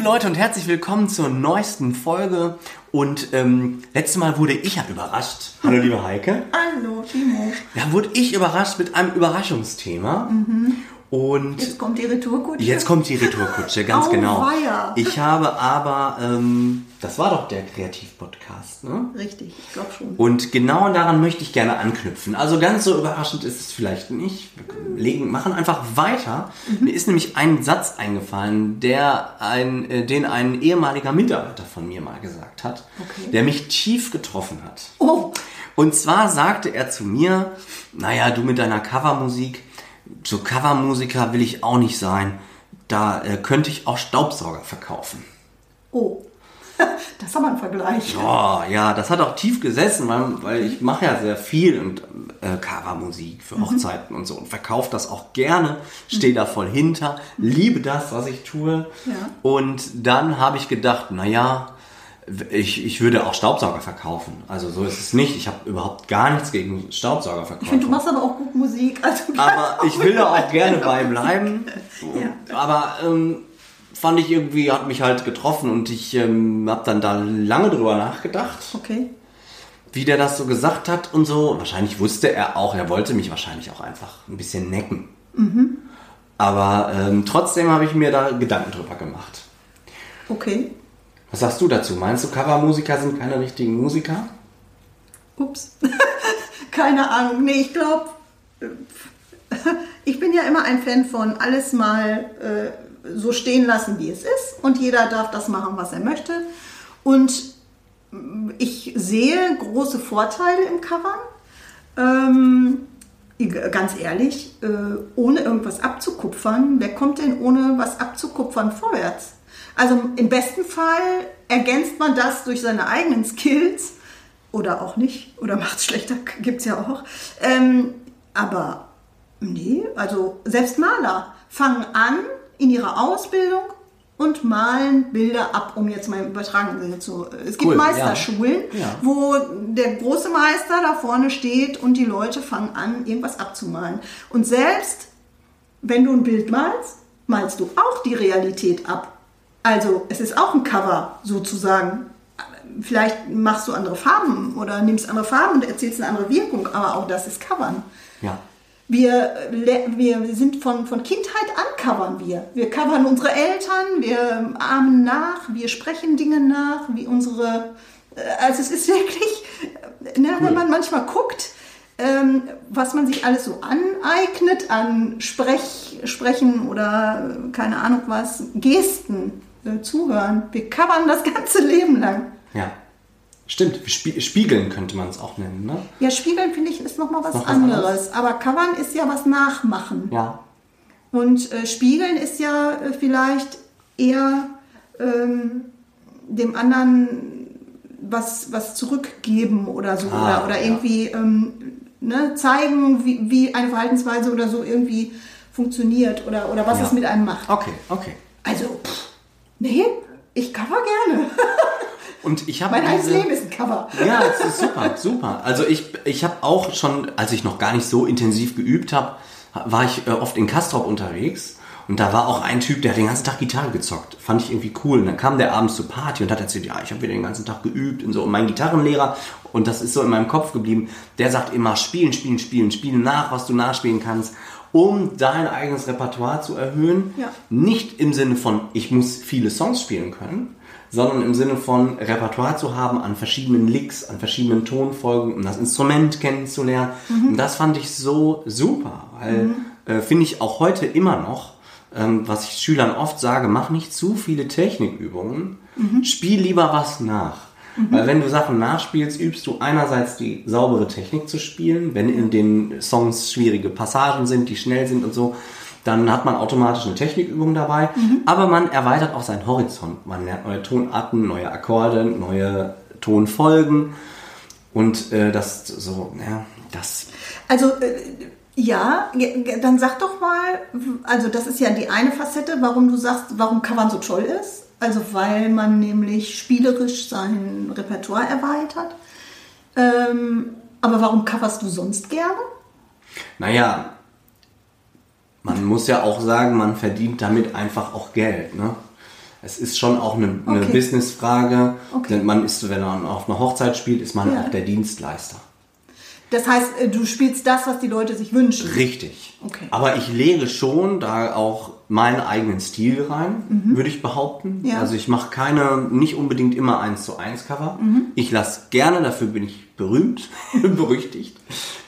Liebe Leute und herzlich willkommen zur neuesten Folge. Und ähm, letztes Mal wurde ich ja überrascht. Hallo liebe Heike. Hallo Timo. Da wurde ich überrascht mit einem Überraschungsthema. Mhm. Und Jetzt kommt die Retourkutsche. jetzt kommt die Retourkutsche, ganz Au, genau. weia. Ich habe aber, ähm, das war doch der Kreativpodcast, ne? Richtig, ich glaube schon. Und genau daran möchte ich gerne anknüpfen. Also ganz so überraschend ist es vielleicht nicht. Wir legen, machen einfach weiter. Mhm. Mir ist nämlich ein Satz eingefallen, der ein, äh, den ein ehemaliger Mitarbeiter von mir mal gesagt hat, Okay. der mich tief getroffen hat. Oh, Und zwar sagte er zu mir, naja, du mit deiner Covermusik, so Covermusiker will ich auch nicht sein. Da äh, könnte ich auch Staubsauger verkaufen. oh. Das ist aber ein Vergleich. Oh, ja, das hat auch tief gesessen, weil, weil ich mache ja sehr viel und äh, Covermusik für Hochzeiten und so und verkaufe das auch gerne, stehe da voll hinter, liebe das, was ich tue. Ja. Und dann habe ich gedacht, naja, ich, ich würde auch Staubsauger verkaufen. Also so ist es nicht. Ich habe überhaupt gar nichts gegen Staubsauger Ich finde, du verkaufen. machst aber auch gut Musik. Also Aber ich will da auch gerne bei bleiben. Ja. Aber ähm, fand ich irgendwie, hat mich halt getroffen und ich ähm, habe dann da lange drüber nachgedacht Okay. wie der das so gesagt hat und so. Wahrscheinlich wusste er auch, er wollte mich wahrscheinlich auch einfach ein bisschen necken. Aber ähm, trotzdem habe ich mir da Gedanken drüber gemacht. Okay. Was sagst du dazu? Meinst du, Covermusiker sind keine richtigen Musiker? Ups. Keine Ahnung. Nee, ich glaube, ich bin ja immer ein Fan von alles mal äh, so stehen lassen, wie es ist. Und jeder darf das machen, was er möchte. Und mm, ich sehe große Vorteile im Covern. Ähm, ganz ehrlich, äh, ohne irgendwas abzukupfern, wer kommt denn ohne was abzukupfern vorwärts? Also im besten Fall ergänzt man das durch seine eigenen Skills oder auch nicht, oder macht es schlechter, gibt es ja auch. Ähm, aber nee, also selbst Maler fangen an in ihrer Ausbildung und malen Bilder ab, um jetzt mal im übertragenen Sinne zu. Es gibt Cool, ja. Meisterschulen, Ja. wo der große Meister da vorne steht und die Leute fangen an, irgendwas abzumalen. Und selbst wenn du ein Bild malst, malst du auch die Realität ab. Also es ist auch ein Cover sozusagen. Vielleicht machst du andere Farben oder nimmst andere Farben und erzählst eine andere Wirkung, aber auch das ist Covern. Ja. Wir, wir sind von, von Kindheit an covern wir. Wir covern unsere Eltern, wir ahmen nach, wir sprechen Dinge nach, wie unsere. äh, Also es ist wirklich, ne, wenn man manchmal guckt, ähm, was man sich alles so aneignet an Sprech, Sprechen oder äh, keine Ahnung was, Gesten, äh, Zuhören. Wir covern das ganze Leben lang. Ja. Stimmt, spie spiegeln könnte man es auch nennen, ne? Ja, Spiegeln finde ich ist nochmal was Noch was anderes. anderes? Aber covern ist ja was nachmachen. Ja. Und äh, spiegeln ist ja äh, vielleicht eher ähm, dem anderen was, was zurückgeben oder so. Ah, oder oder ja. irgendwie ähm, ne, zeigen, wie, wie eine Verhaltensweise oder so irgendwie funktioniert oder, oder was Ja. es mit einem macht. Okay, okay. Nee, ich cover gerne. Und ich habe mein ganzes. Leben ist ein Cover. Ja, das ist super, super. Also ich, ich habe auch schon, als ich noch gar nicht so intensiv geübt habe, war ich äh, oft in Kastrop unterwegs und da war auch ein Typ, der hat den ganzen Tag Gitarre gezockt. Fand ich irgendwie cool. Und dann kam der abends zur Party und hat erzählt, ja, ich habe wieder den ganzen Tag geübt und so. Und mein Gitarrenlehrer, und das ist so in meinem Kopf geblieben, der sagt immer, spielen, spielen, spielen, spielen nach, was du nachspielen kannst, um dein eigenes Repertoire zu erhöhen. Ja. Nicht im Sinne von, ich muss viele Songs spielen können, sondern im Sinne von Repertoire zu haben an verschiedenen Licks, an verschiedenen Tonfolgen, um das Instrument kennenzulernen. Und das fand ich so super, weil äh, finde ich auch heute immer noch, ähm, was ich Schülern oft sage, mach nicht zu viele Technikübungen, spiel lieber was nach. Weil wenn du Sachen nachspielst, übst du einerseits die saubere Technik zu spielen, wenn in den Songs schwierige Passagen sind, die schnell sind und so. dann hat man automatisch eine Technikübung dabei, aber man erweitert auch seinen Horizont. Man lernt neue Tonarten, neue Akkorde, neue Tonfolgen und äh, das so, ja, das Also äh, ja, dann sag doch mal, also das ist ja die eine Facette, warum du sagst, warum Covern so toll ist. Also weil man nämlich spielerisch sein Repertoire erweitert. Ähm, aber warum coverst du sonst gerne? Naja, man muss ja auch sagen, man verdient damit einfach auch Geld. Ne? Es ist schon auch eine, eine Okay. Businessfrage. Okay. Denn man ist, wenn man auf einer Hochzeit spielt, ist man Ja. auch der Dienstleister. Das heißt, äh, du spielst das, was die Leute sich wünschen. Richtig. Okay. Aber ich lege schon da auch meinen eigenen Stil rein, würde ich behaupten. Mhm. Ja. Also ich mache keine, nicht unbedingt immer eins zu eins Cover. Mhm. Ich lasse gerne, dafür bin ich berühmt, berüchtigt,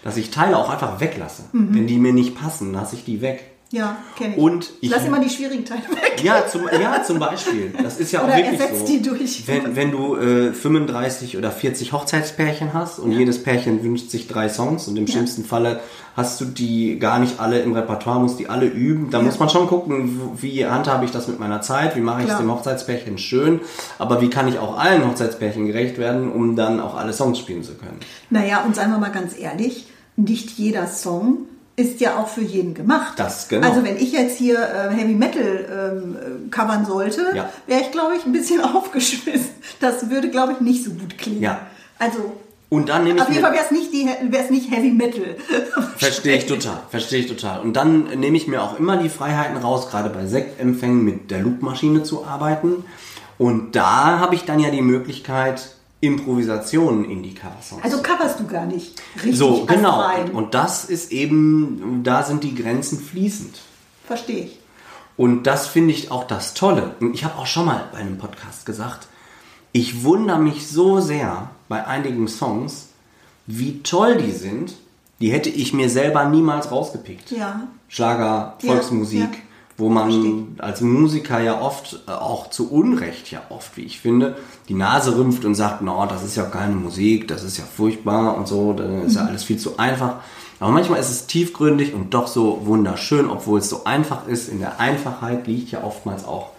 dass ich Teile auch einfach weglasse. Mhm. Wenn die mir nicht passen, lasse ich die weg. Ja, kenne ich. Und ich- Lass immer die schwierigen Teile weg. Ja, zum, ja, zum Beispiel. Das ist ja auch Oder wirklich ersetzt so. die durch. Wenn, wenn du äh, 35 oder 40 Hochzeitspärchen hast und jedes Pärchen wünscht sich drei Songs und im schlimmsten Falle hast du die gar nicht alle im Repertoire, musst die alle üben. Da Ja. muss man schon gucken, wie handhabe ich das mit meiner Zeit, wie mache ich es dem Hochzeitspärchen schön, aber wie kann ich auch allen Hochzeitspärchen gerecht werden, um dann auch alle Songs spielen zu können. Naja, und seien wir mal ganz ehrlich, nicht jeder Song ist ja auch für jeden gemacht. Das, genau. Also wenn ich jetzt hier äh, Heavy Metal ähm, äh, covern sollte, Ja. wäre ich, glaube ich, ein bisschen aufgeschmissen. Das würde, glaube ich, nicht so gut klingen. Ja. Also Und dann nehme ich auf jeden Fall wäre es nicht, die- nicht Heavy Metal. Verstehe ich total, verstehe ich total. Und dann nehme ich mir auch immer die Freiheiten raus, gerade bei Sektempfängen mit der Loopmaschine zu arbeiten. Und da habe ich dann ja die Möglichkeit, Improvisationen in die Coversongs. Also coverst du gar nicht richtig so, genau. astrein. Und, das ist eben, da sind die Grenzen fließend. Verstehe ich. Und das finde ich auch das Tolle. Ich habe auch schon mal bei einem Podcast gesagt, ich wundere mich so sehr bei einigen Songs, wie toll die sind. Die hätte ich mir selber niemals rausgepickt. Ja. Schlager, Ja, Volksmusik, ja. Wo man als Musiker ja oft, äh, auch zu Unrecht ja oft, wie ich finde, die Nase rümpft und sagt, no, das ist ja keine Musik, das ist ja furchtbar und so, dann ist Mhm. ja alles viel zu einfach. Aber manchmal ist es tiefgründig und doch so wunderschön, obwohl es so einfach ist. In der Einfachheit liegt ja oftmals auch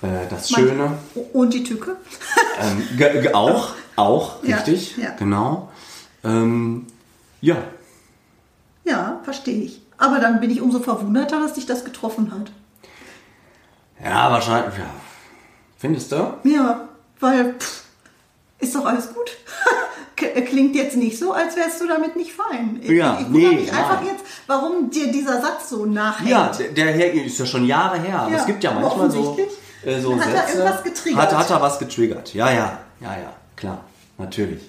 äh, das Schöne. Und die Tücke? Ähm, auch, auch, Ja, richtig, ja. genau. Ähm, Ja, verstehe ich. Aber dann bin ich umso verwunderter, dass dich das getroffen hat. ja, wahrscheinlich, ja. Findest du? Ja, weil pff, ist doch alles gut. Klingt jetzt nicht so, als wärst du damit nicht fein. Ich, Ja, ich nee, mich einfach nein. jetzt, warum dir dieser Satz so nachhängt. Ja, der, der ist ja schon Jahre her. Aber Ja, es gibt ja manchmal so, äh, so Hat er Sätze. irgendwas getriggert? Hat, hat er was getriggert. Ja, ja, ja, ja, klar, natürlich.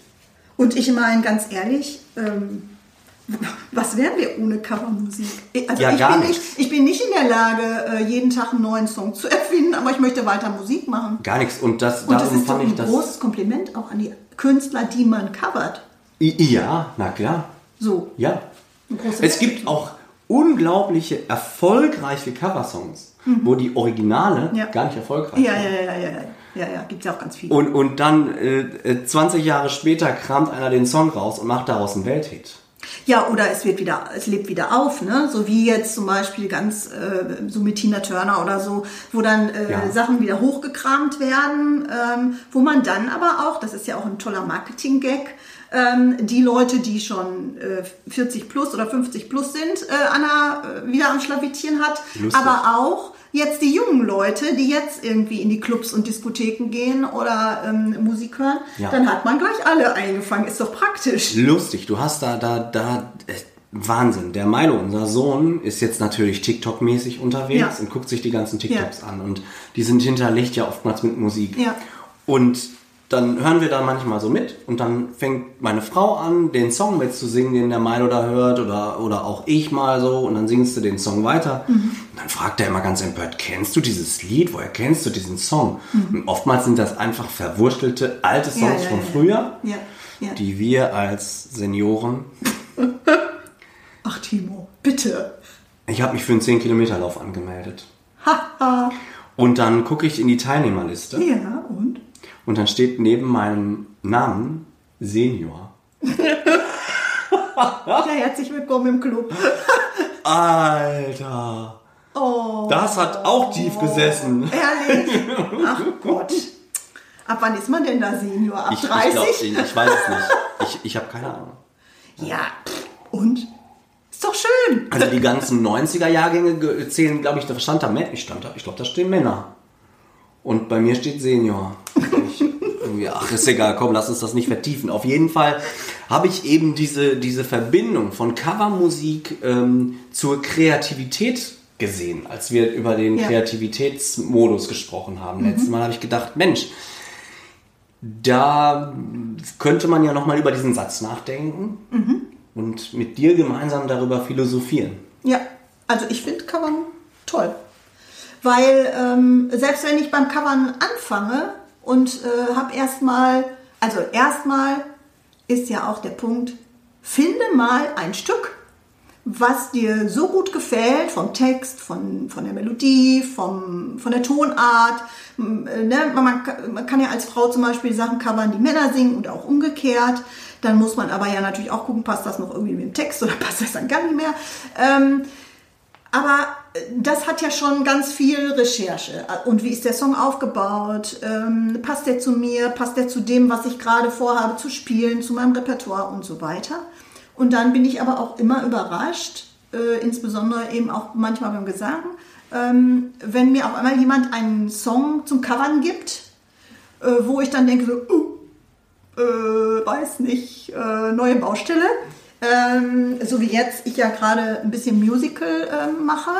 Und ich meine, ganz ehrlich, ähm, was wären wir ohne Covermusik? Also Ja, ich, bin nicht, ich bin nicht in der Lage, äh, jeden Tag einen neuen Song zu erfinden, aber ich möchte weiter Musik machen. Gar nichts. Und das, Und das ist fand ein großes Kompliment auch an die Künstler, die man covert. Ja, na klar. So. Ja. Es gibt auch unglaubliche, erfolgreiche Coversongs, wo die Originale Mhm. Ja. gar nicht erfolgreich Ja, waren. ja, ja, ja, ja. Ja, ja, gibt es ja auch ganz viele. Und, und dann äh, äh, 20 Jahre später kramt einer den Song raus und macht daraus einen Welthit. Ja, oder es wird wieder, es lebt wieder auf, ne? So wie jetzt zum Beispiel ganz äh, so mit Tina Turner oder so, wo dann äh, Ja. Sachen wieder hochgekramt werden, ähm, wo man dann aber auch, das ist ja auch ein toller Marketing-Gag, ähm, die Leute, die schon äh, 40 plus oder 50 plus sind, äh, Anna äh, wieder am Schlawittieren hat, Lustig. aber auch jetzt die jungen Leute, die jetzt irgendwie in die Clubs und Diskotheken gehen oder ähm, Musik hören, Ja. dann hat man gleich alle eingefangen. Ist doch praktisch. Lustig, du hast da, da, da, äh, Wahnsinn. Der Milo, unser Sohn, ist jetzt natürlich TikTok-mäßig unterwegs Ja. und guckt sich die ganzen TikToks an. Und die sind hinterlegt ja oftmals mit Musik. Ja. Und dann hören wir da manchmal so mit und dann fängt meine Frau an, den Song mitzusingen, den der Milo da hört oder, oder auch ich mal so und dann singst du den Song weiter. Mhm. Und dann fragt er immer ganz empört, kennst du dieses Lied? Woher kennst du diesen Song? Mhm. Und oftmals sind das einfach verwurstelte alte Songs ja, von ja. früher Ja, ja. die wir als Senioren. Ach Timo, bitte. Ich habe mich für einen 10-Kilometer-Lauf angemeldet. Haha. Und dann gucke ich in die Teilnehmerliste ja, und? Und dann steht neben meinem Namen Senior. Ja, herzlich willkommen im Club. Alter. Oh. Das hat auch tief gesessen. Ehrlich? Ach Gott. Ab wann ist man denn da Senior? Ab Ich, 30? ich, glaub, ich weiß es nicht. Ich, ich habe keine Ahnung. ja, und? Ist doch schön. Also die ganzen 90er-Jahrgänge ge- zählen, glaube ich, da stand da Männer. Ich, stand da, ich glaube, da stehen Männer. Und bei mir steht Senior. Irgendwie, ach, ist egal, komm, lass uns das nicht vertiefen. Auf jeden Fall habe ich eben diese, diese Verbindung von Covermusik ähm, zur Kreativität gesehen, als wir über den Ja. Kreativitätsmodus gesprochen haben. Letztes Mal habe ich gedacht, Mensch, da könnte man ja nochmal über diesen Satz nachdenken und mit dir gemeinsam darüber philosophieren. Ja, also ich finde Covern toll. Weil ähm, selbst wenn ich beim Covern anfange und äh, habe erstmal, also erstmal ist ja auch der Punkt, finde mal ein Stück, was dir so gut gefällt, vom Text, von, von der Melodie, vom, von der Tonart. Äh, Ne? Man, man kann- ja als Frau zum Beispiel Sachen covern, die Männer singen und auch umgekehrt. Dann muss man aber ja natürlich auch gucken, passt das noch irgendwie mit dem Text oder passt das dann gar nicht mehr. Ähm, aber das hat ja schon ganz viel Recherche. Und wie ist der Song aufgebaut? Ähm, passt der zu mir? Passt der zu dem, was ich gerade vorhabe zu spielen, zu meinem Repertoire und so weiter? Und dann bin ich aber auch immer überrascht, äh, insbesondere eben auch manchmal beim Gesang, ähm, wenn mir auf einmal jemand einen Song zum Covern gibt, äh, wo ich dann denke, so, uh, äh, weiß nicht, äh, neue Baustelle. Ähm, so wie jetzt, ich ja gerade ein bisschen Musical ähm, mache.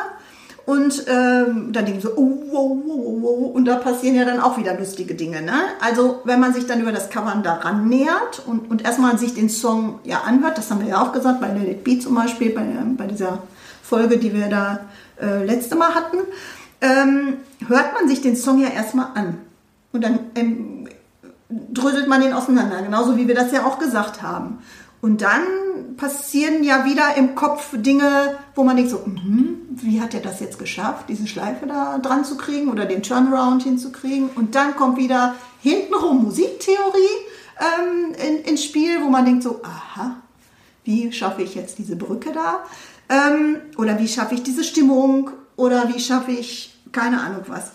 Und ähm, dann denke ich so, oh, wow, wow, wow, und da passieren ja dann auch wieder lustige Dinge. Ne? Also wenn man sich dann über das Covern daran nähert und, und erstmal sich den Song ja anhört, das haben wir ja auch gesagt, bei Let It Be zum Beispiel, bei, bei dieser Folge, die wir da äh, letzte Mal hatten, ähm, hört man sich den Song ja erstmal an. Und dann ähm, dröselt man den auseinander, genauso wie wir das ja auch gesagt haben. Und dann passieren ja wieder im Kopf Dinge, wo man denkt so, mhm, wie hat er das jetzt geschafft, diese Schleife da dran zu kriegen oder den Turnaround hinzukriegen? Und dann kommt wieder hintenrum Musiktheorie ähm, in, ins Spiel, wo man denkt so, aha, wie schaffe ich jetzt diese Brücke da? Ähm, oder wie schaffe ich diese Stimmung? Oder wie schaffe ich keine Ahnung was?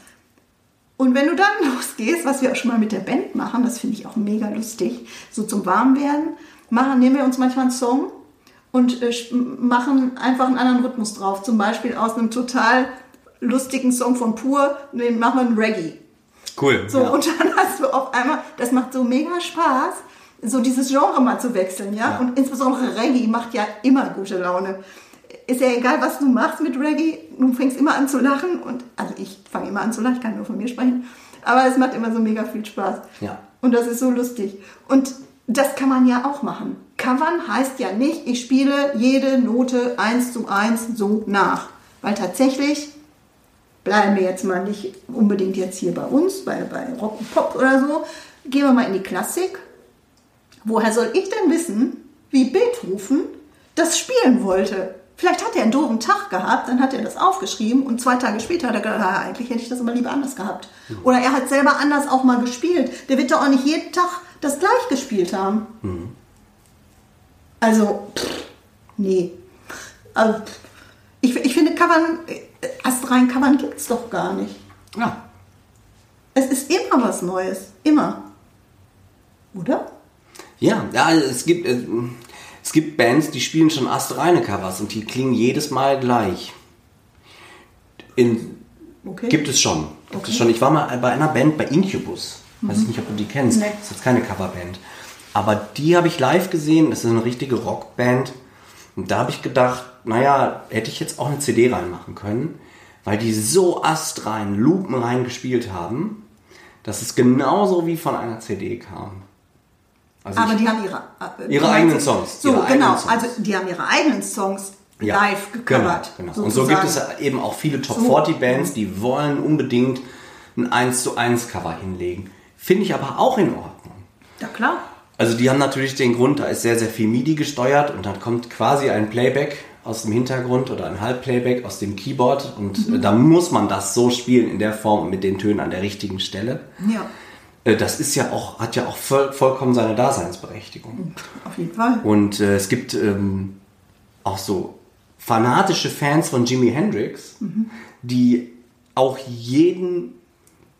Und wenn du dann losgehst, was wir auch schon mal mit der Band machen, das finde ich auch mega lustig, so zum Warmwerden, machen, nehmen wir uns manchmal einen Song und äh, machen einfach einen anderen Rhythmus drauf. Zum Beispiel aus einem total lustigen Song von Pur, den machen wir einen Reggae. Cool. So, und dann hast du auf einmal, das macht so mega Spaß, so dieses Genre mal zu wechseln, ja? Ja. Und insbesondere Reggae macht ja immer gute Laune. Ist ja egal, was du machst mit Reggae, du fängst immer an zu lachen und, also ich fange immer an zu lachen, ich kann nur von mir sprechen, aber es macht immer so mega viel Spaß. Ja. Und das ist so lustig. Und das kann man ja auch machen. Covern heißt ja nicht, ich spiele jede Note eins zu eins so nach. Weil tatsächlich bleiben wir jetzt mal nicht unbedingt jetzt hier bei uns, bei, bei Rock und Pop oder so. Gehen wir mal in die Klassik. Woher soll ich denn wissen, wie Beethoven das spielen wollte? Vielleicht hat er einen doofen Tag gehabt, dann hat er das aufgeschrieben und zwei Tage später hat er gedacht, ah, eigentlich hätte ich das aber lieber anders gehabt. Oder er hat selber anders auch mal gespielt. Der wird doch auch nicht jeden Tag das gleich gespielt haben. Also, pff, nee. Also, ich, ich finde, Covern, astrein Covern gibt es doch gar nicht. Ja. Es ist immer was Neues. Immer. Oder? Ja, ja es gibt, äh, es gibt Bands, die spielen schon astreine Covers und die klingen jedes Mal gleich. In, Okay. Gibt es schon. Gibt Okay. es schon. Ich war mal bei einer Band bei Incubus. Weiß ich nicht, ob du die kennst. Nee. Das ist jetzt keine Coverband. Aber die habe ich live gesehen. Das ist eine richtige Rockband. Und da habe ich gedacht, naja, hätte ich jetzt auch eine CD reinmachen können, weil die so astrein, lupenrein gespielt haben, dass es genauso wie von einer CD kam. Also Aber ich- die haben ihre, äh, Ihre eigenen Songs, So, ihre genau. Songs. Also die haben ihre eigenen Songs Ja, live gecovert. Genau, genau. Und so gibt es eben auch viele Top So. 40 Bands, die wollen unbedingt ein 1 zu 1 Cover hinlegen. Finde ich aber auch in Ordnung. Ja, klar. Also die haben natürlich den Grund, da ist sehr, sehr viel MIDI gesteuert und dann kommt quasi ein Playback aus dem Hintergrund oder ein Halbplayback aus dem Keyboard und Mhm. äh, da muss man das so spielen in der Form und mit den Tönen an der richtigen Stelle. Ja, Äh, Das ist ja auch, hat ja auch voll, vollkommen seine Daseinsberechtigung. auf jeden Fall. Und äh, es gibt ähm, auch so fanatische Fans von Jimi Hendrix, die auch jeden,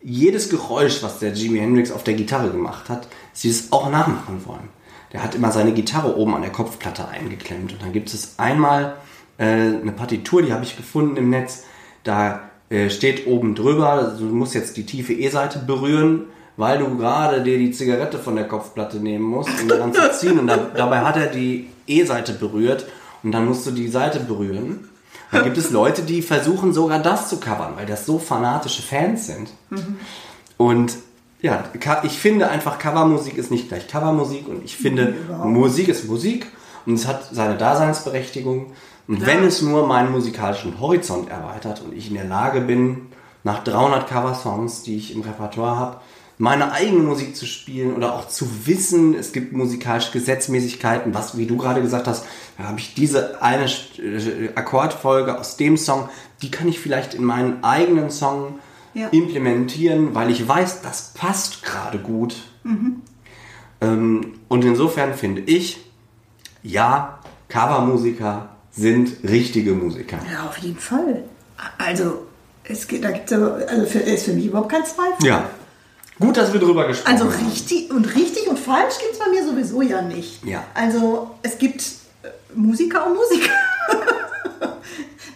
jedes Geräusch, was der Jimi Hendrix auf der Gitarre gemacht hat, sie es auch nachmachen wollen. Der hat immer seine Gitarre oben an der Kopfplatte eingeklemmt. Und dann gibt es einmal äh, eine Partitur, die habe ich gefunden im Netz. Da äh, steht oben drüber, du musst jetzt die tiefe E-Seite berühren, weil du gerade dir die Zigarette von der Kopfplatte nehmen musst, um daran zu ziehen. Und da, dabei hat er die E-Seite berührt und dann musst du die Seite berühren. Da gibt es Leute, die versuchen sogar das zu covern, weil das so fanatische Fans sind. Und ja, ich finde einfach Covermusik ist nicht gleich Covermusik und ich finde Musik ist Musik und es hat seine Daseinsberechtigung. Und wenn es nur meinen musikalischen Horizont erweitert und ich in der Lage bin, nach 300 Coversongs, die ich im Repertoire habe, meine eigene Musik zu spielen oder auch zu wissen, es gibt musikalische Gesetzmäßigkeiten, was, wie du gerade gesagt hast, da habe ich diese eine äh, Akkordfolge aus dem Song, die kann ich vielleicht in meinen eigenen Song Ja. implementieren, weil ich weiß, das passt gerade gut. Ähm, und insofern finde ich, ja, Covermusiker sind richtige Musiker. Ja, auf jeden Fall. Also, es geht, da gibt es also für, ist für mich überhaupt kein Zweifel. Ja. Gut, dass wir drüber gesprochen Also haben. richtig und richtig und falsch gibt es bei mir sowieso ja nicht. Ja. Also es gibt äh, Musiker und Musiker.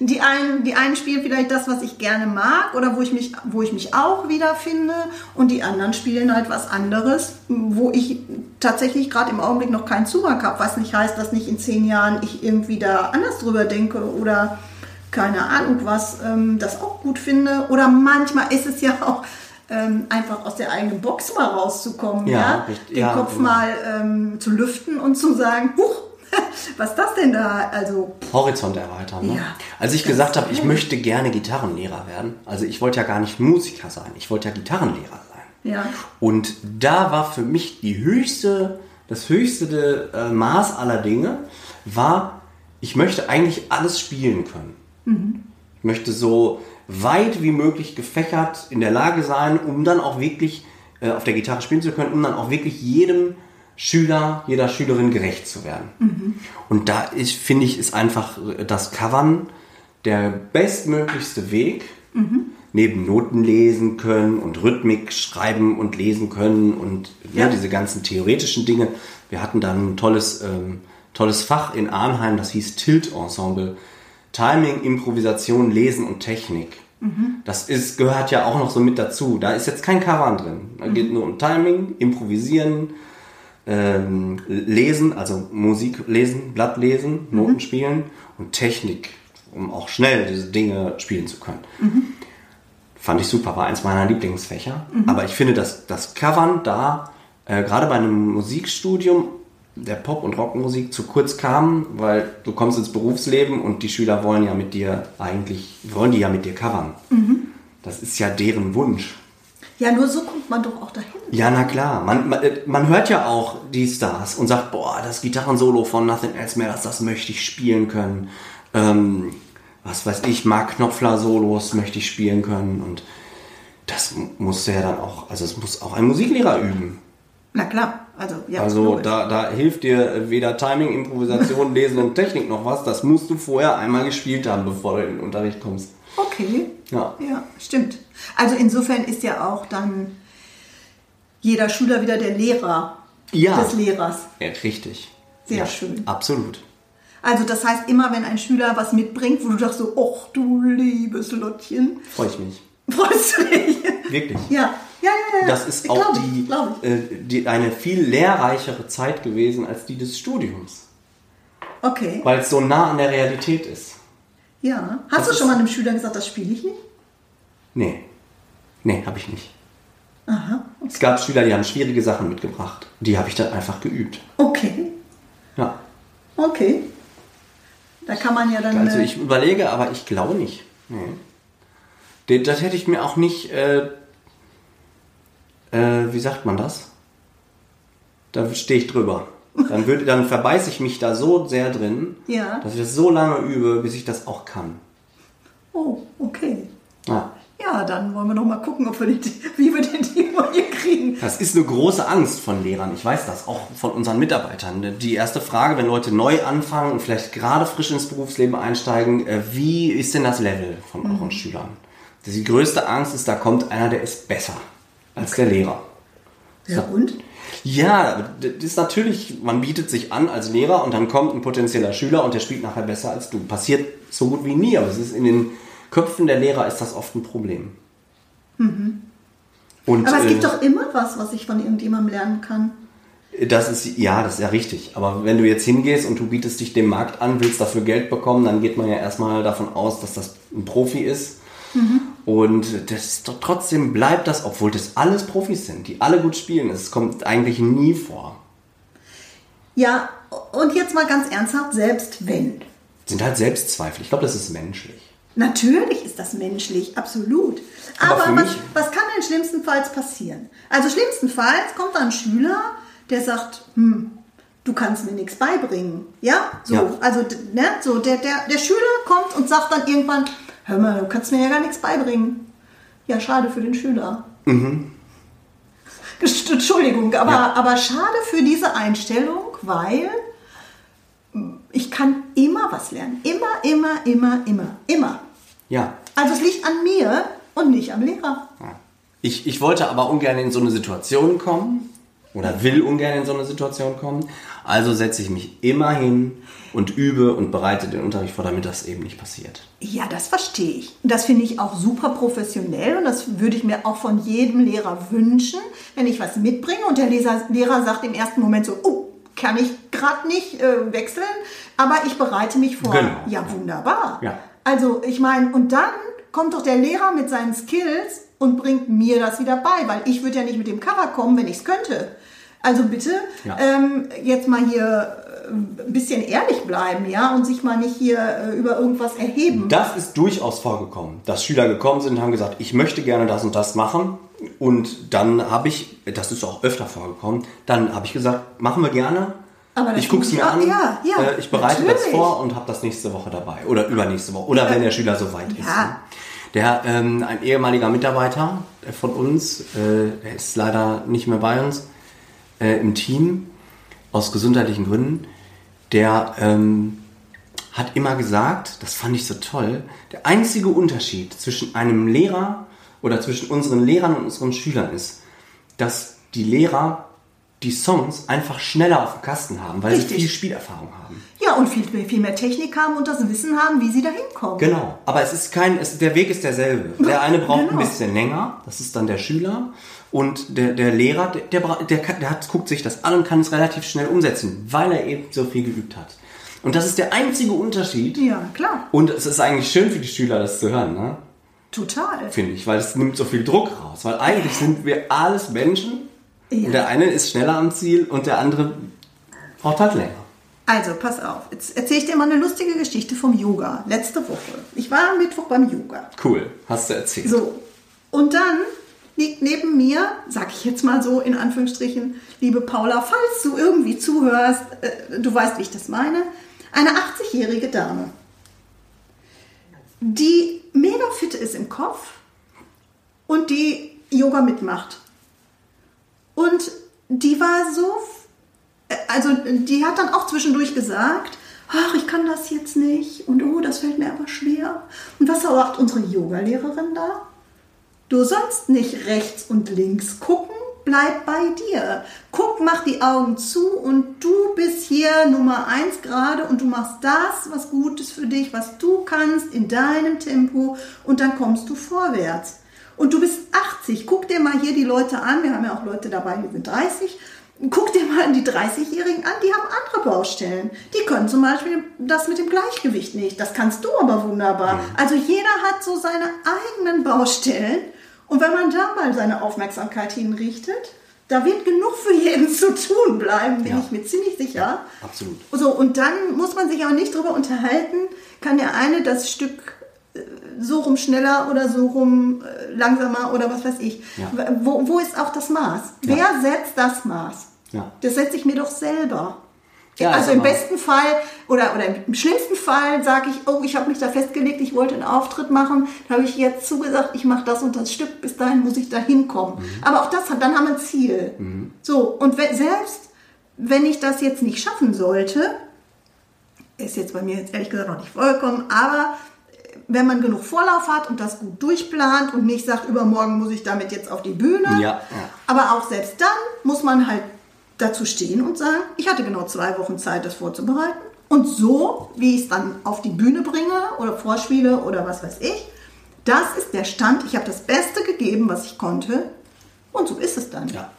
Die einen, die einen spielen vielleicht das, was ich gerne mag oder wo ich mich, wo ich mich auch wiederfinde und die anderen spielen halt was anderes, wo ich tatsächlich gerade im Augenblick noch keinen Zugang habe, was nicht heißt, dass nicht in zehn Jahren ich irgendwie da anders drüber denke oder keine Ahnung was, ähm, das auch gut finde. Oder manchmal ist es ja auch ähm, einfach aus der eigenen Box mal rauszukommen, Ja, ja, richtig. den Ja, Kopf genau. mal ähm, zu lüften und zu sagen, huch, was ist das denn da? Also Horizont erweitern. Ne? Ja. Als ich gesagt habe, ich möchte gerne Gitarrenlehrer werden, also ich wollte ja gar nicht Musiker sein, ich wollte ja Gitarrenlehrer sein. ja, Und da war für mich die höchste, das höchste äh, Maß aller Dinge, war, ich möchte eigentlich alles spielen können. Ich möchte so weit wie möglich gefächert in der Lage sein, um dann auch wirklich äh, auf der Gitarre spielen zu können, um dann auch wirklich jedem Schüler, jeder Schülerin gerecht zu werden. Und da ist, finde ich, ist einfach das Covern der bestmöglichste Weg, neben Noten lesen können und Rhythmik schreiben und lesen können und Ja. ne, diese ganzen theoretischen Dinge. Wir hatten dann ein tolles, ähm, tolles Fach in Arnheim, das hieß Tilt-Ensemble. Timing, Improvisation, Lesen und Technik. Das ist, gehört ja auch noch so mit dazu. Da ist jetzt kein Covern drin. Da geht nur um Timing, Improvisieren, ähm, Lesen, also Musik lesen, Blatt lesen, Noten spielen und Technik, um auch schnell diese Dinge spielen zu können. Fand ich super, war eins meiner Lieblingsfächer. Aber ich finde, dass das Covern da, äh, gerade bei einem Musikstudium der Pop- und Rockmusik zu kurz kam, weil du kommst ins Berufsleben und die Schüler wollen ja mit dir eigentlich, wollen die ja mit dir covern. Das ist ja deren Wunsch. ja, nur so kommt man doch auch dahin. Ja, na klar. Man, man, äh, man hört ja auch die Stars und sagt, boah, das Gitarrensolo von Nothing Else Matters, das möchte ich spielen können. Ähm, was weiß ich, Mark Knopfler Solos möchte ich spielen können und das mu- muss ja dann auch, also es muss auch ein Musiklehrer üben. Na klar, also ja. Also da, da hilft dir weder Timing, Improvisation, Lesen und Technik noch was. Das musst du vorher einmal gespielt haben, bevor du in den Unterricht kommst. Okay. Ja. Ja, stimmt. Also insofern ist ja auch dann jeder Schüler wieder der Lehrer Ja. des Lehrers. ja richtig. Sehr ja, schön. Absolut. Also das heißt, immer wenn ein Schüler was mitbringt, wo du sagst so, ach du liebes Lottchen, Freue ich mich. freust du dich. Wirklich. Ja, ja, ja, ja. Das ist Ich auch die, ich, äh, die, eine viel lehrreichere Zeit gewesen als die des Studiums, Okay, weil es so nah an der Realität ist. ja. Hast Das du schon mal einem Schüler gesagt, das spiele ich nicht? Nee, nee, habe ich nicht. Aha, Es gab Schüler, die haben schwierige Sachen mitgebracht. Die habe ich dann einfach geübt. okay, Ja. okay. Da kann man ja dann... Also äh, ich überlege, aber ich glaube nicht. Nee. Das hätte ich mir auch nicht, äh, äh, wie sagt man das? Da stehe ich drüber. Dann, würde, dann verbeiße ich mich da so sehr drin, Ja. dass ich das so lange übe, bis ich das auch kann. Oh, okay. Ja. Ja, dann wollen wir noch mal gucken, ob wir die, wie wir den die neue kriegen. Das ist eine große Angst von Lehrern. Ich weiß das, auch von unseren Mitarbeitern. Die erste Frage, wenn Leute neu anfangen und vielleicht gerade frisch ins Berufsleben einsteigen, äh, wie ist denn das Level von euren Schülern? Die größte Angst ist, da kommt einer, der ist besser als der Lehrer. Ja, und? Ja, das ist natürlich, man bietet sich an als Lehrer und dann kommt ein potenzieller Schüler und der spielt nachher besser als du. Passiert so gut wie nie, aber es ist in den Köpfen der Lehrer ist das oft ein Problem. Und, Aber es gibt äh, doch immer was, was ich von irgendjemandem lernen kann. Das ist, ja, das ist ja richtig. Aber wenn du jetzt hingehst und du bietest dich dem Markt an, willst dafür Geld bekommen, dann geht man ja erstmal davon aus, dass das ein Profi ist. Und das trotzdem bleibt das, obwohl das alles Profis sind, die alle gut spielen. Es kommt eigentlich nie vor. Ja, und jetzt mal ganz ernsthaft, selbst wenn. Sind halt Selbstzweifel. Ich glaube, das ist menschlich. Natürlich ist das menschlich, absolut. Aber Aber, was, was kann denn schlimmstenfalls passieren? Also schlimmstenfalls kommt ein Schüler, der sagt, hm, du kannst mir nichts beibringen. Ja, so, Ja. also ne, so der, der, der Schüler kommt und sagt dann irgendwann, hör mal, du kannst mir ja gar nichts beibringen. Ja, schade für den Schüler. Gest- Entschuldigung, aber, Ja. aber schade für diese Einstellung, weil ich kann immer was lernen. Immer, immer, immer, immer, immer. Ja. Also es liegt an mir und nicht am Lehrer. Ich, ich wollte aber ungern in so eine Situation kommen oder will ungern in so eine Situation kommen. Also setze ich mich immer hin und übe und bereite den Unterricht vor, damit das eben nicht passiert. Ja, das verstehe ich. Das finde ich auch super professionell und das würde ich mir auch von jedem Lehrer wünschen, wenn ich was mitbringe und der Leser, Lehrer sagt im ersten Moment so, oh, kann ich gerade nicht äh, wechseln, aber ich bereite mich vor. Genau. Ja, wunderbar. Ja. Also ich meine, und dann kommt doch der Lehrer mit seinen Skills und bringt mir das wieder bei, weil ich würde ja nicht mit dem Cover kommen, wenn ich es könnte. Also bitte Ja. ähm, jetzt mal hier äh, ein bisschen ehrlich bleiben, ja, und sich mal nicht hier äh, über irgendwas erheben. Das ist durchaus vorgekommen, dass Schüler gekommen sind und haben gesagt, ich möchte gerne das und das machen. Und dann habe ich, das ist auch öfter vorgekommen, dann habe ich gesagt, machen wir gerne. Aber das ich gucke es mir auch- an, ja, ja, äh, ich bereite das natürlich. vor und habe das nächste Woche dabei. Oder übernächste Woche. Oder wenn der Schüler soweit ist. Ja. ne? Der, ähm, ein ehemaliger Mitarbeiter von uns, äh, der ist leider nicht mehr bei uns, äh, im Team, aus gesundheitlichen Gründen, der ähm, hat immer gesagt, das fand ich so toll, der einzige Unterschied zwischen einem Lehrer oder zwischen unseren Lehrern und unseren Schülern ist, dass die Lehrer die Songs einfach schneller auf dem Kasten haben, weil Richtig. sie viel Spielerfahrung haben. Ja, und viel, viel mehr Technik haben und das Wissen haben, wie sie da hinkommen. Genau, aber es ist kein, es, der Weg ist derselbe. Der eine braucht Genau. ein bisschen länger, das ist dann der Schüler. Und der, der Lehrer, der, der, der, kann- der hat, guckt sich das an und kann es relativ schnell umsetzen, weil er eben so viel geübt hat. Und das ist der einzige Unterschied. Ja, klar. Und es ist eigentlich schön für die Schüler, das zu hören, ne? Total. finde ich, weil es nimmt so viel Druck raus. Weil eigentlich sind wir alles Menschen. Ja. Und der eine ist schneller am Ziel und der andere braucht halt länger. Also, pass auf. Jetzt erzähle ich dir mal eine lustige Geschichte vom Yoga. Letzte Woche. Ich war am Mittwoch beim Yoga. Cool, hast du erzählt. So. Und dann liegt neben mir, sag ich jetzt mal so in Anführungsstrichen, liebe Paula, falls du irgendwie zuhörst, äh, du weißt, wie ich das meine, eine 80-jährige Dame, die mega fit ist im Kopf und die Yoga mitmacht. Und die war so, äh, also die hat dann auch zwischendurch gesagt, ach, ich kann das jetzt nicht und oh, das fällt mir aber schwer. Und was sagt unsere Yogalehrerin da? Du sollst nicht rechts und links gucken, bleib bei dir. Guck, mach die Augen zu und du bist hier Nummer eins gerade und du machst das, was gut ist für dich, was du kannst in deinem Tempo und dann kommst du vorwärts. Und du bist 80, guck dir mal hier die Leute an, wir haben ja auch Leute dabei, die sind 30. Guck dir mal die 30-Jährigen an, die haben andere Baustellen. Die können zum Beispiel das mit dem Gleichgewicht nicht. Das kannst du aber wunderbar. Also jeder hat so seine eigenen Baustellen. Und wenn man da mal seine Aufmerksamkeit hinrichtet, da wird genug für jeden zu tun bleiben, bin Ja. ich mir ziemlich sicher. Absolut. So, und dann muss man sich auch nicht drüber unterhalten, kann der eine das Stück äh, so rum schneller oder so rum äh, langsamer oder was weiß ich. Ja. Wo, wo ist auch das Maß? Ja. Wer setzt das Maß? Ja. Das setze ich mir doch selber. Ja, also im besten Fall oder, oder im schlimmsten Fall sage ich, oh, ich habe mich da festgelegt, ich wollte einen Auftritt machen, da habe ich jetzt zugesagt, ich mache das und das Stück, bis dahin muss ich da hinkommen. Mhm. Aber auch das hat, dann haben wir ein Ziel. So, und wenn, selbst wenn ich das jetzt nicht schaffen sollte, ist jetzt bei mir jetzt ehrlich gesagt noch nicht vollkommen, aber wenn man genug Vorlauf hat und das gut durchplant und nicht sagt, übermorgen muss ich damit jetzt auf die Bühne, ja. aber auch selbst dann muss man halt dazu stehen und sagen, ich hatte genau zwei Wochen Zeit, das vorzubereiten. Und so, wie ich es dann auf die Bühne bringe oder vorspiele oder was weiß ich, das ist der Stand. Ich habe das Beste gegeben, was ich konnte. Und so ist es dann. Ja.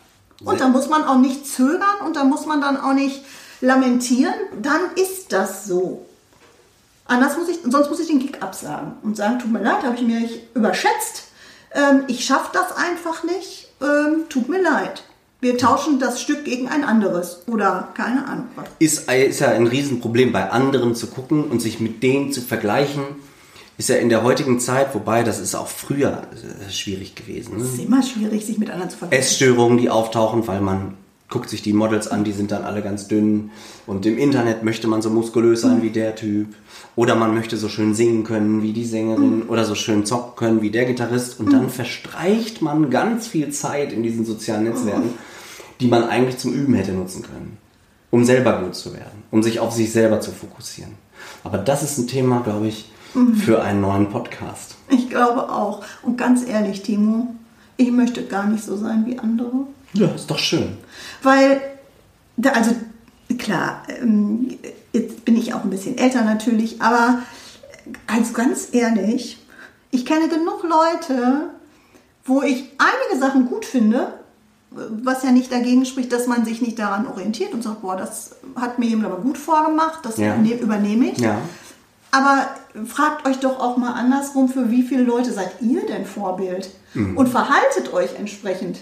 Und da muss man auch nicht zögern und da muss man dann auch nicht lamentieren. Dann ist das so. Anders muss ich, sonst muss ich den Gig absagen und sagen, tut mir leid, habe ich mich überschätzt. Ähm, ich schaffe das einfach nicht. Ähm, tut mir leid. Wir tauschen das Stück gegen ein anderes oder keine Ahnung was. ist, ist ja ein Riesenproblem bei anderen zu gucken und sich mit denen zu vergleichen. Ist ja in der heutigen Zeit, wobei das ist auch früher äh, schwierig gewesen. Es Ne? ist immer schwierig, sich mit anderen zu vergleichen. Essstörungen, die auftauchen, weil man guckt sich die Models an, die sind dann alle ganz dünn. Und im Internet möchte man so muskulös sein wie der Typ. Oder man möchte so schön singen können wie die Sängerin. Oder so schön zocken können wie der Gitarrist. Und dann verstreicht man ganz viel Zeit in diesen sozialen Netzwerken, die man eigentlich zum Üben hätte nutzen können. Um selber gut zu werden. Um sich auf sich selber zu fokussieren. Aber das ist ein Thema, glaube ich, für einen neuen Podcast. Ich glaube auch. Und ganz ehrlich, Timo, ich möchte gar nicht so sein wie andere. Ja, ist doch schön. Weil, da, also klar, ähm, jetzt bin ich auch ein bisschen älter natürlich, aber also ganz ehrlich, ich kenne genug Leute, wo ich einige Sachen gut finde, was ja nicht dagegen spricht, dass man sich nicht daran orientiert und sagt, boah, das hat mir jemand aber gut vorgemacht, das Ja. überne- übernehme ich. Ja. Aber fragt euch doch auch mal andersrum, für wie viele Leute seid ihr denn Vorbild? Und verhaltet euch entsprechend.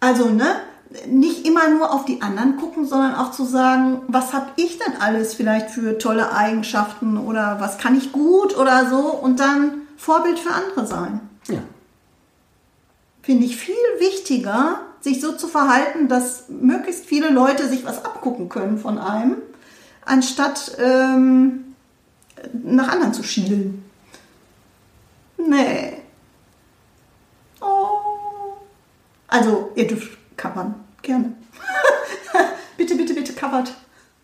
Also, ne? Nicht immer nur auf die anderen gucken, sondern auch zu sagen, was habe ich denn alles vielleicht für tolle Eigenschaften oder was kann ich gut oder so und dann Vorbild für andere sein. Finde ich viel wichtiger, sich so zu verhalten, dass möglichst viele Leute sich was abgucken können von einem, anstatt ähm, nach anderen zu schielen. Nee. Oh. Also, ihr dürft covern. Gerne. bitte, bitte, bitte covert.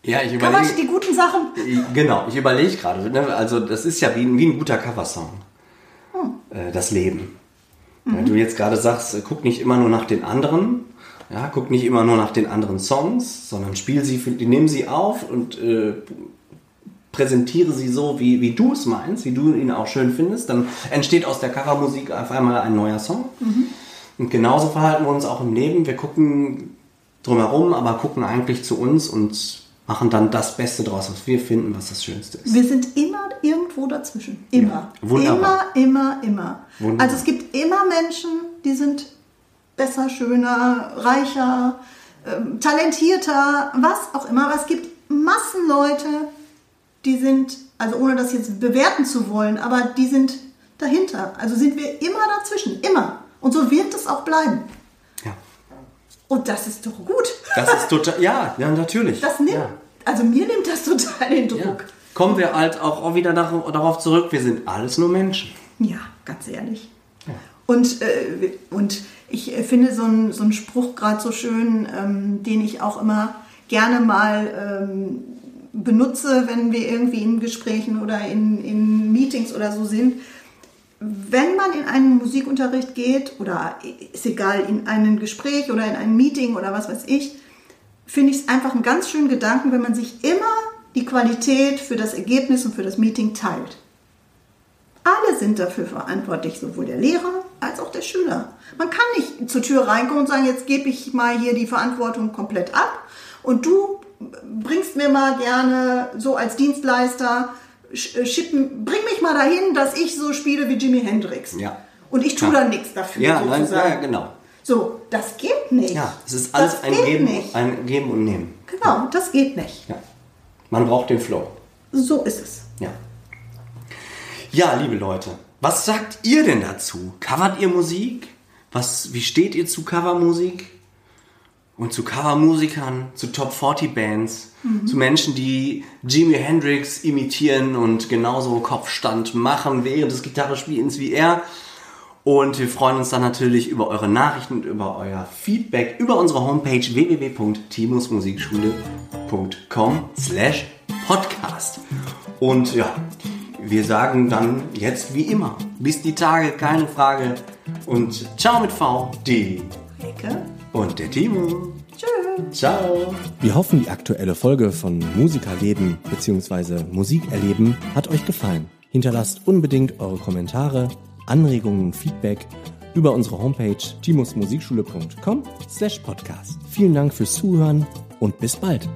Ja, ich Covert überlege. die guten Sachen. Genau, ich überlege gerade. Ne? Also das ist ja wie, ein- wie ein guter Coversong. Äh, das Leben. Weil du jetzt gerade sagst, äh, guck nicht immer nur nach den anderen. Ja, guck nicht immer nur nach den anderen Songs, sondern spiel sie, nimm sie auf und äh, präsentiere sie so, wie, wie du es meinst, wie du ihn auch schön findest. Dann entsteht aus der Covermusik auf einmal ein neuer Song. Und genauso verhalten wir uns auch im Leben. Wir gucken drumherum, aber gucken eigentlich zu uns und machen dann das Beste draus, was wir finden, was das Schönste ist. Wir sind immer irgendwo dazwischen. Immer. wunderbar. Immer, immer, immer. Wunderbar. Also es gibt immer Menschen, die sind besser, schöner, reicher, ähm, talentierter, was auch immer. Aber es gibt Massen Leute, die sind, also ohne das jetzt bewerten zu wollen, aber die sind dahinter. Also sind wir immer dazwischen. Immer. Und so wird es auch bleiben. Ja. Und das ist doch gut. Das ist total, ja, ja, natürlich. Das nimmt, ja. also mir nimmt das total den Ja. Druck. Kommen wir halt auch, wieder darauf zurück, wir sind alles nur Menschen. Ja, ganz ehrlich. Und, äh, und ich äh, finde so einen so einen Spruch gerade so schön, ähm, den ich auch immer gerne mal ähm, benutze, wenn wir irgendwie in Gesprächen oder in, in Meetings oder so sind. Wenn man in einen Musikunterricht geht oder ist egal, in ein Gespräch oder in ein Meeting oder was weiß ich, finde ich es einfach einen ganz schönen Gedanken, wenn man sich immer die Qualität für das Ergebnis und für das Meeting teilt. Alle sind dafür verantwortlich, sowohl der Lehrer als auch der Schüler. Man kann nicht zur Tür reinkommen und sagen, jetzt gebe ich mal hier die Verantwortung komplett ab und du bringst mir mal gerne so als Dienstleister, schippen, bring mich mal dahin, dass ich so spiele wie Jimi Hendrix. Ja. Und ich tue Ja. dann nichts dafür. Ja, nein, sozusagen. ja, genau. So, das geht nicht. Ja, es ist alles ein Geben, ein Geben und Nehmen. Genau, das geht nicht. Ja. Man braucht den Flow. So ist es. Ja. Ja, liebe Leute, was sagt ihr denn dazu? Covert ihr Musik? Was, wie steht ihr zu Covermusik? Und zu Covermusikern, zu Top 40 Bands, mhm. zu Menschen, die Jimi Hendrix imitieren und genauso Kopfstand machen während des Gitarrespielens wie er. Und wir freuen uns dann natürlich über eure Nachrichten und über euer Feedback über unsere Homepage www.timosmusikschule.com slash podcast. Und ja, wir sagen dann jetzt wie immer, bis die Tage, keine Frage. Und ciao mit V, die Ecke und der Timo. Tschüss. Ciao. Wir hoffen, die aktuelle Folge von Musikerleben bzw. Musikerleben hat euch gefallen. Hinterlasst unbedingt eure Kommentare Anregungen und Feedback über unsere Homepage timusmusikschule.com slash podcast. Vielen Dank fürs Zuhören und bis bald.